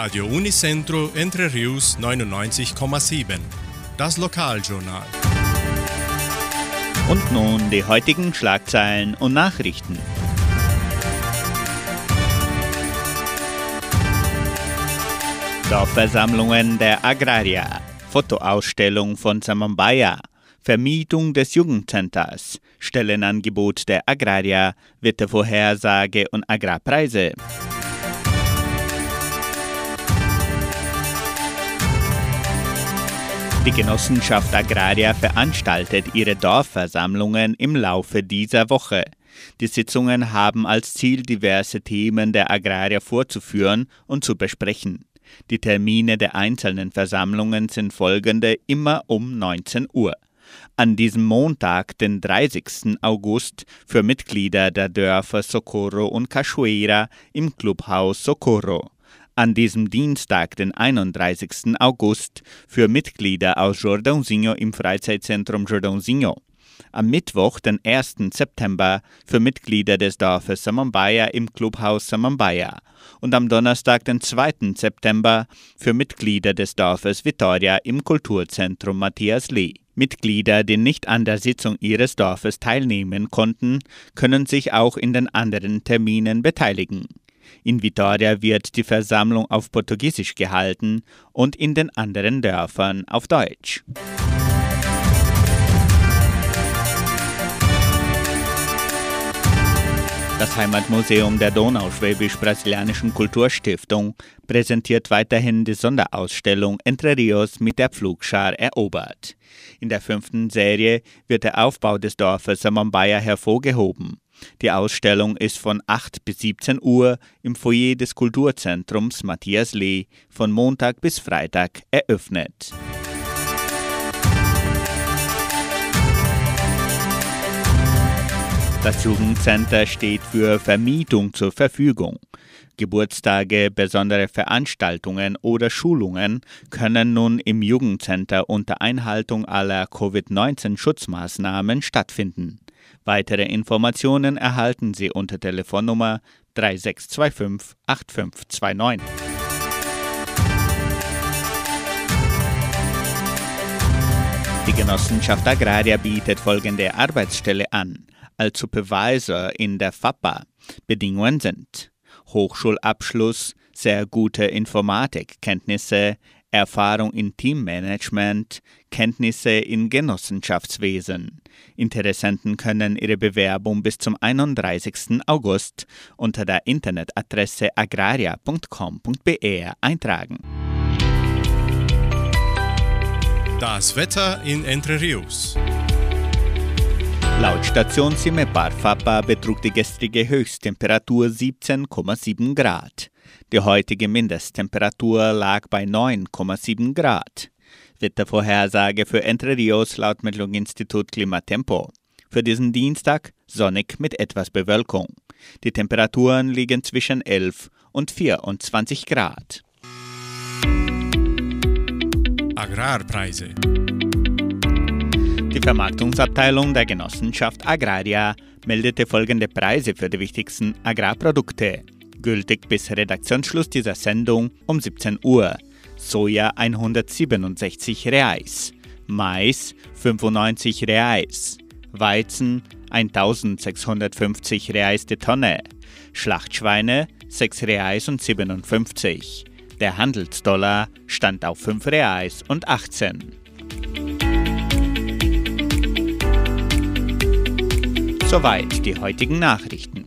Radio Unicentro Entre Rius 99,7. Das Lokaljournal. Und nun die heutigen Schlagzeilen und Nachrichten. Dorfversammlungen der Agrarier, Fotoausstellung von Samambaya, Vermietung des Jugendcenters, Stellenangebot der Agrarier, Wettervorhersage und Agrarpreise. Die Genossenschaft Agraria veranstaltet ihre Dorfversammlungen im Laufe dieser Woche. Die Sitzungen haben als Ziel, diverse Themen der Agrarier vorzuführen und zu besprechen. Die Termine der einzelnen Versammlungen sind folgende immer um 19 Uhr. An diesem Montag, den 30. August, für Mitglieder der Dörfer Socorro und Cachoeira im Clubhaus Socorro an diesem Dienstag, den 31. August, für Mitglieder aus Jordãozinho im Freizeitzentrum Jordãozinho. Am Mittwoch, den 1. September, für Mitglieder des Dorfes Samambaya im Clubhaus Samambaya. Und am Donnerstag, den 2. September, für Mitglieder des Dorfes Vitoria im Kulturzentrum Matthias Lee. Mitglieder, die nicht an der Sitzung ihres Dorfes teilnehmen konnten, können sich auch in den anderen Terminen beteiligen. In Vitoria wird die Versammlung auf Portugiesisch gehalten und in den anderen Dörfern auf Deutsch. Das Heimatmuseum der Donauschwäbisch-Brasilianischen Kulturstiftung präsentiert weiterhin die Sonderausstellung Entre Rios mit der Pflugschar erobert. In der fünften Serie wird der Aufbau des Dorfes Samambaya hervorgehoben. Die Ausstellung ist von 8 bis 17 Uhr im Foyer des Kulturzentrums Matthias Lee von Montag bis Freitag eröffnet. Das Jugendcenter steht für Vermietung zur Verfügung. Geburtstage, besondere Veranstaltungen oder Schulungen können nun im Jugendcenter unter Einhaltung aller Covid-19-Schutzmaßnahmen stattfinden. Weitere Informationen erhalten Sie unter Telefonnummer 3625 8529. Die Genossenschaft Agraria bietet folgende Arbeitsstelle an. Als Supervisor in der FAPA. Bedingungen sind Hochschulabschluss, sehr gute Informatikkenntnisse, Erfahrung in Teammanagement, Kenntnisse in Genossenschaftswesen. Interessenten können ihre Bewerbung bis zum 31. August unter der Internetadresse agraria.com.br eintragen. Das Wetter in Entre Rios. Laut Station Simepar Fapa betrug die gestrige Höchsttemperatur 17,7 Grad. Die heutige Mindesttemperatur lag bei 9,7 Grad. Wettervorhersage für Entre Rios laut Metlog-Institut Klimatempo. Für diesen Dienstag sonnig mit etwas Bewölkung. Die Temperaturen liegen zwischen 11 und 24 Grad. Agrarpreise. Die Vermarktungsabteilung der Genossenschaft Agraria meldete folgende Preise für die wichtigsten Agrarprodukte gültig bis Redaktionsschluss dieser Sendung um 17 Uhr. Soja 167 Reais, Mais 95 Reais, Weizen 1650 Reais die Tonne, Schlachtschweine 6 Reais und 57. Der Handelsdollar stand auf 5 Reais und 18. Soweit die heutigen Nachrichten.